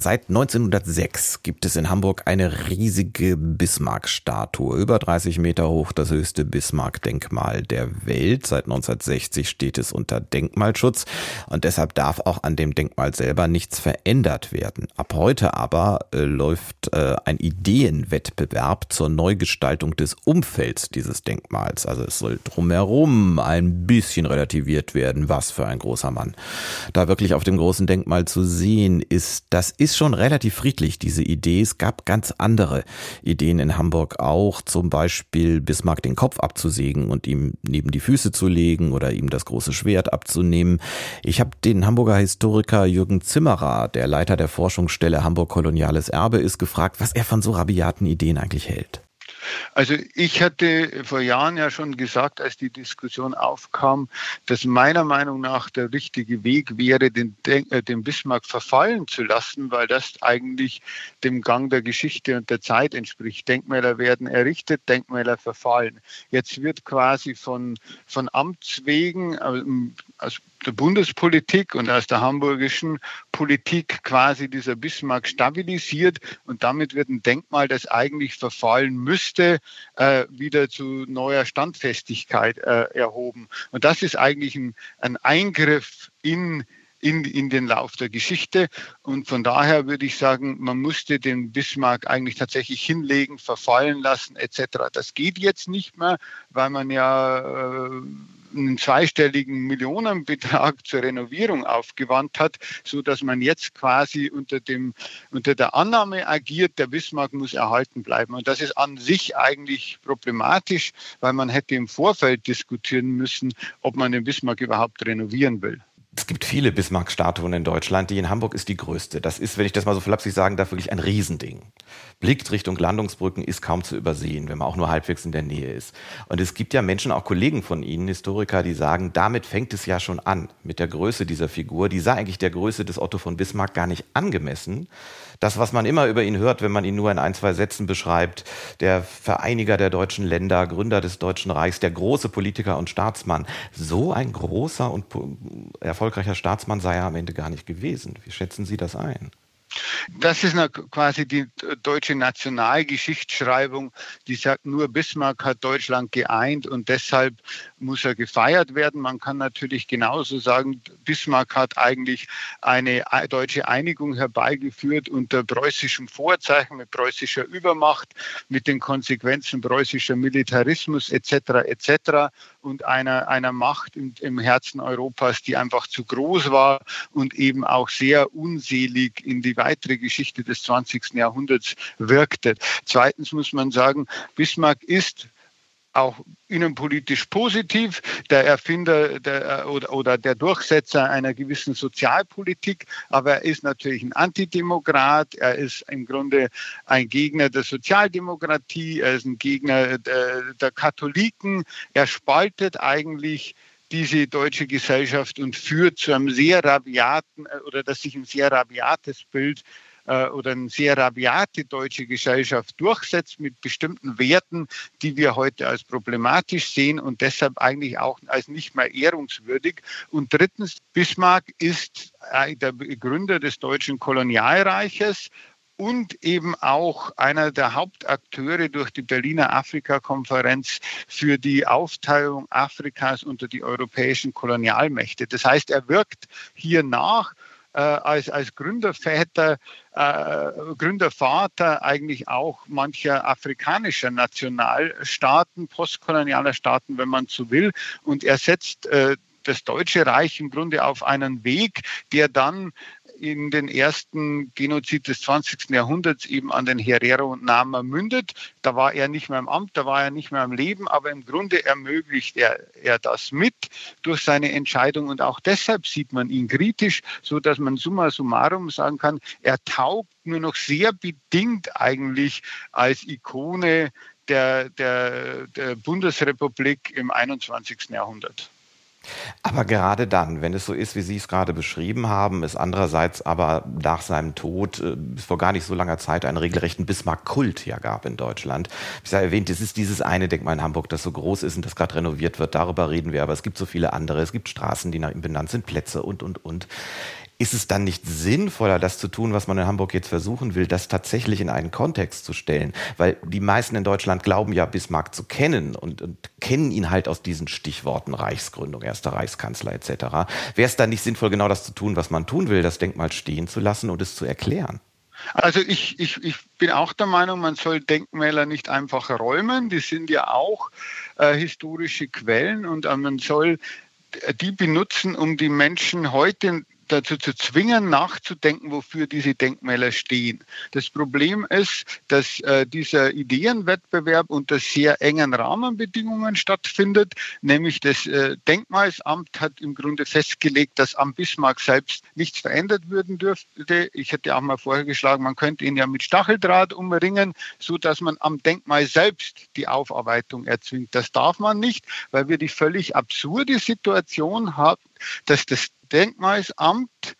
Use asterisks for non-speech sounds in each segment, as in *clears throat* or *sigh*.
Seit 1906 gibt es in Hamburg eine riesige Bismarck-Statue, über 30 Meter hoch, das höchste Bismarck-Denkmal der Welt. Seit 1960 steht es unter Denkmalschutz und deshalb darf auch an dem Denkmal selber nichts verändert werden. Ab heute aber äh, läuft äh, ein Ideenwettbewerb zur Neugestaltung des Umfelds dieses Denkmals. Also es soll drumherum ein bisschen relativiert werden. Was für ein großer Mann. Da wirklich auf dem großen Denkmal zu sehen ist, das ist ist schon relativ friedlich, diese Idee. Es gab ganz andere Ideen in Hamburg auch, zum Beispiel Bismarck den Kopf abzusägen und ihm neben die Füße zu legen oder ihm das große Schwert abzunehmen. Ich habe den Hamburger Historiker Jürgen Zimmerer, der Leiter der Forschungsstelle Hamburg Koloniales Erbe ist, gefragt, was er von so rabiaten Ideen eigentlich hält. Also ich hatte vor Jahren ja schon gesagt, als die Diskussion aufkam, dass meiner Meinung nach der richtige Weg wäre, den, äh, den Bismarck verfallen zu lassen, weil das eigentlich dem Gang der Geschichte und der Zeit entspricht. Denkmäler werden errichtet, Denkmäler verfallen. Jetzt wird quasi von, von Amts wegen, aus der Bundespolitik und aus der hamburgischen Politik quasi dieser Bismarck stabilisiert und damit wird ein Denkmal, das eigentlich verfallen müsste, äh, wieder zu neuer Standfestigkeit äh, erhoben. Und das ist eigentlich ein, ein Eingriff in in, in den Lauf der Geschichte. Und von daher würde ich sagen, man musste den Bismarck eigentlich tatsächlich hinlegen, verfallen lassen etc. Das geht jetzt nicht mehr, weil man ja äh, einen zweistelligen Millionenbetrag zur Renovierung aufgewandt hat, so dass man jetzt quasi unter dem unter der Annahme agiert, der Bismarck muss erhalten bleiben. Und das ist an sich eigentlich problematisch, weil man hätte im Vorfeld diskutieren müssen, ob man den Bismarck überhaupt renovieren will. Es gibt viele Bismarck-Statuen in Deutschland. Die in Hamburg ist die größte. Das ist, wenn ich das mal so flapsig sagen darf, wirklich ein Riesending. Blickt Richtung Landungsbrücken ist kaum zu übersehen, wenn man auch nur halbwegs in der Nähe ist. Und es gibt ja Menschen, auch Kollegen von Ihnen, Historiker, die sagen, damit fängt es ja schon an mit der Größe dieser Figur. Die sei eigentlich der Größe des Otto von Bismarck gar nicht angemessen das, was man immer über ihn hört, wenn man ihn nur in ein, zwei Sätzen beschreibt, der Vereiniger der deutschen Länder, Gründer des Deutschen Reichs, der große Politiker und Staatsmann. So ein großer und erfolgreicher Staatsmann sei er am Ende gar nicht gewesen. Wie schätzen Sie das ein? Das ist quasi die deutsche Nationalgeschichtsschreibung, die sagt, nur Bismarck hat Deutschland geeint und deshalb muss er gefeiert werden. Man kann natürlich genauso sagen, Bismarck hat eigentlich eine deutsche Einigung herbeigeführt unter preußischem Vorzeichen, mit preußischer Übermacht, mit den Konsequenzen preußischer Militarismus etc. etc. und einer, einer Macht im, im Herzen Europas, die einfach zu groß war und eben auch sehr unselig in die weitere Geschichte des 20. Jahrhunderts wirkte. Zweitens muss man sagen, Bismarck ist auch innenpolitisch positiv, der Erfinder der, oder, oder, der Durchsetzer einer gewissen Sozialpolitik, aber er ist natürlich ein Antidemokrat, er ist im Grunde ein Gegner der Sozialdemokratie, er ist ein Gegner der, der Katholiken, er spaltet eigentlich diese deutsche Gesellschaft und führt zu einem sehr rabiaten äh, oder dass sich ein sehr rabiates Bild äh, oder eine sehr rabiate deutsche Gesellschaft durchsetzt mit bestimmten Werten, die wir heute als problematisch sehen und deshalb eigentlich auch als nicht mehr ehrungswürdig. Und drittens, Bismarck ist äh, der Gründer des deutschen Kolonialreiches und eben auch einer der Hauptakteure durch die Berliner Afrika-Konferenz für die Aufteilung Afrikas unter die europäischen Kolonialmächte. Das heißt, er wirkt hier nach äh, als, als Gründerväter, äh, Gründervater eigentlich auch mancher afrikanischer Nationalstaaten, postkolonialer Staaten, wenn man so will. Und er setzt äh, das Deutsche Reich im Grunde auf einen Weg, der dann in den ersten Genozid des 20. Jahrhunderts eben an den Herero und Nama mündet. Da war er nicht mehr im Amt, da war er nicht mehr im Leben, aber im Grunde ermöglicht er, er das mit durch seine Entscheidung und auch deshalb sieht man ihn kritisch, so dass man summa summarum sagen kann, er taugt nur noch sehr bedingt eigentlich als Ikone der, der, der Bundesrepublik im 21. Jahrhundert. Aber gerade dann, wenn es so ist, wie Sie es gerade beschrieben haben, es andererseits aber nach seinem Tod äh, vor gar nicht so langer Zeit einen regelrechten Bismarck-Kult ja gab in Deutschland. Ich habe erwähnt, es ist dieses eine Denkmal in Hamburg, das so groß ist und das gerade renoviert wird. Darüber reden wir, aber es gibt so viele andere. Es gibt Straßen, die nach ihm benannt sind, Plätze und, und, und. Ist es dann nicht sinnvoller, das zu tun, was man in Hamburg jetzt versuchen will, das tatsächlich in einen Kontext zu stellen? Weil die meisten in Deutschland glauben ja, Bismarck zu kennen und, und kennen ihn halt aus diesen Stichworten Reichsgründung, erster Reichskanzler etc. Wäre es dann nicht sinnvoll, genau das zu tun, was man tun will, das Denkmal stehen zu lassen und es zu erklären? Also ich, ich, ich bin auch der Meinung, man soll Denkmäler nicht einfach räumen. Die sind ja auch äh, historische Quellen und äh, man soll die benutzen, um die Menschen heute dazu zu zwingen, nachzudenken, wofür diese Denkmäler stehen. Das Problem ist, dass äh, dieser Ideenwettbewerb unter sehr engen Rahmenbedingungen stattfindet, nämlich das äh, Denkmalsamt hat im Grunde festgelegt, dass am Bismarck selbst nichts verändert werden dürfte. Ich hätte auch mal vorgeschlagen, man könnte ihn ja mit Stacheldraht umringen, so dass man am Denkmal selbst die Aufarbeitung erzwingt. Das darf man nicht, weil wir die völlig absurde Situation haben, dass das Denkmalsamt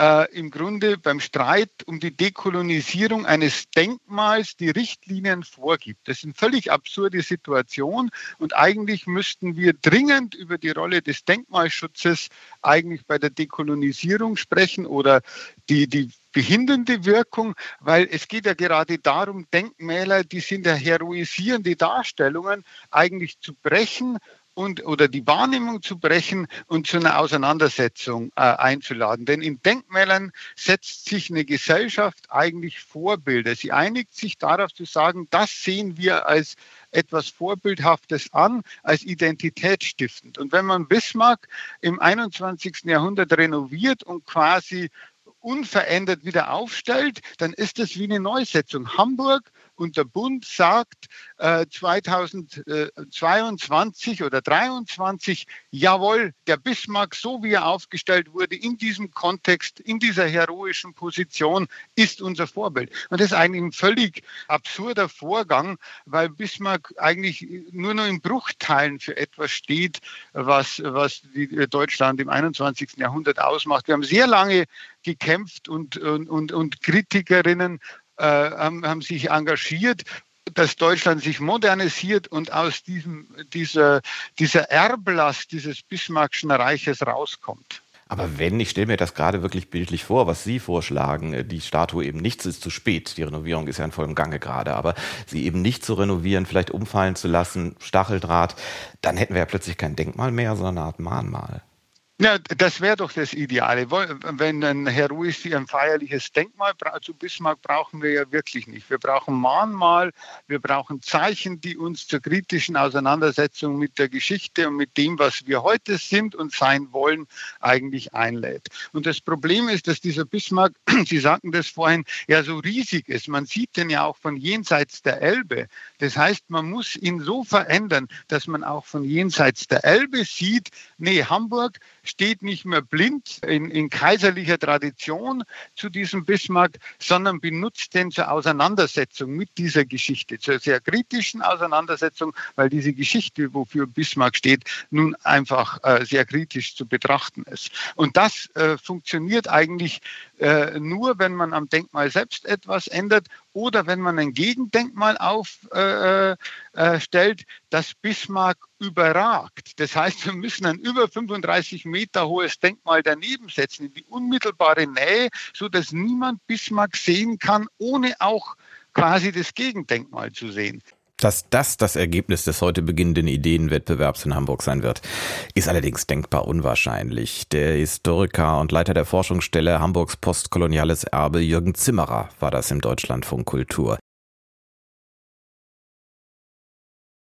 äh, im Grunde beim Streit um die Dekolonisierung eines Denkmals die Richtlinien vorgibt. Das ist eine völlig absurde Situation und eigentlich müssten wir dringend über die Rolle des Denkmalschutzes eigentlich bei der Dekolonisierung sprechen oder die, die behindernde Wirkung, weil es geht ja gerade darum, Denkmäler, die sind ja heroisierende Darstellungen, eigentlich zu brechen und, oder die Wahrnehmung zu brechen und zu einer Auseinandersetzung äh, einzuladen. Denn in Denkmälern setzt sich eine Gesellschaft eigentlich Vorbilder. Sie einigt sich darauf zu sagen, das sehen wir als etwas Vorbildhaftes an, als identitätsstiftend. Und wenn man Bismarck im 21. Jahrhundert renoviert und quasi unverändert wieder aufstellt, dann ist das wie eine Neusetzung. Hamburg und der Bund sagt äh, 2022 oder 2023, jawohl, der Bismarck, so wie er aufgestellt wurde, in diesem Kontext, in dieser heroischen Position, ist unser Vorbild. Und das ist eigentlich ein völlig absurder Vorgang, weil Bismarck eigentlich nur noch in Bruchteilen für etwas steht, was, was Deutschland im 21. Jahrhundert ausmacht. Wir haben sehr lange gekämpft und, und, und, und Kritikerinnen äh, haben, haben sich engagiert dass Deutschland sich modernisiert und aus diesem, dieser, dieser Erblast dieses Bismarckschen Reiches rauskommt. Aber wenn, ich stelle mir das gerade wirklich bildlich vor, was Sie vorschlagen, äh, die Statue eben nichts ist zu spät, die Renovierung ist ja in vollem Gange gerade, aber sie eben nicht zu renovieren, vielleicht umfallen zu lassen, Stacheldraht, dann hätten wir ja plötzlich kein Denkmal mehr, sondern eine Art Mahnmal. Ja, das wäre doch das Ideale. Wenn ein heroisch ein feierliches Denkmal zu Bismarck brauchen wir ja wirklich nicht. Wir brauchen Mahnmal, wir brauchen Zeichen, die uns zur kritischen Auseinandersetzung mit der Geschichte und mit dem, was wir heute sind und sein wollen, eigentlich einlädt. Und das Problem ist, dass dieser Bismarck, *clears throat* Sie sagten das vorhin, ja so riesig ist. Man sieht den ja auch von jenseits der Elbe. Das heißt, man muss ihn so verändern, dass man auch von jenseits der Elbe sieht, nee, Hamburg steht nicht mehr blind in, in kaiserlicher Tradition zu diesem Bismarck, sondern benutzt den zur Auseinandersetzung mit dieser Geschichte, zur sehr kritischen Auseinandersetzung, weil diese Geschichte, wofür Bismarck steht, nun einfach äh, sehr kritisch zu betrachten ist. Und das äh, funktioniert eigentlich äh, nur, wenn man am Denkmal selbst etwas ändert oder wenn man ein Gegendenkmal aufstellt, äh, äh, das Bismarck überragt. Das heißt, wir müssen ein über 35 Meter hohes Denkmal daneben setzen, in die unmittelbare Nähe, sodass niemand Bismarck sehen kann, ohne auch quasi das Gegendenkmal zu sehen. Dass das das Ergebnis des heute beginnenden Ideenwettbewerbs in Hamburg sein wird, ist allerdings denkbar unwahrscheinlich. Der Historiker und Leiter der Forschungsstelle Hamburgs postkoloniales Erbe Jürgen Zimmerer war das im Deutschlandfunk Kultur.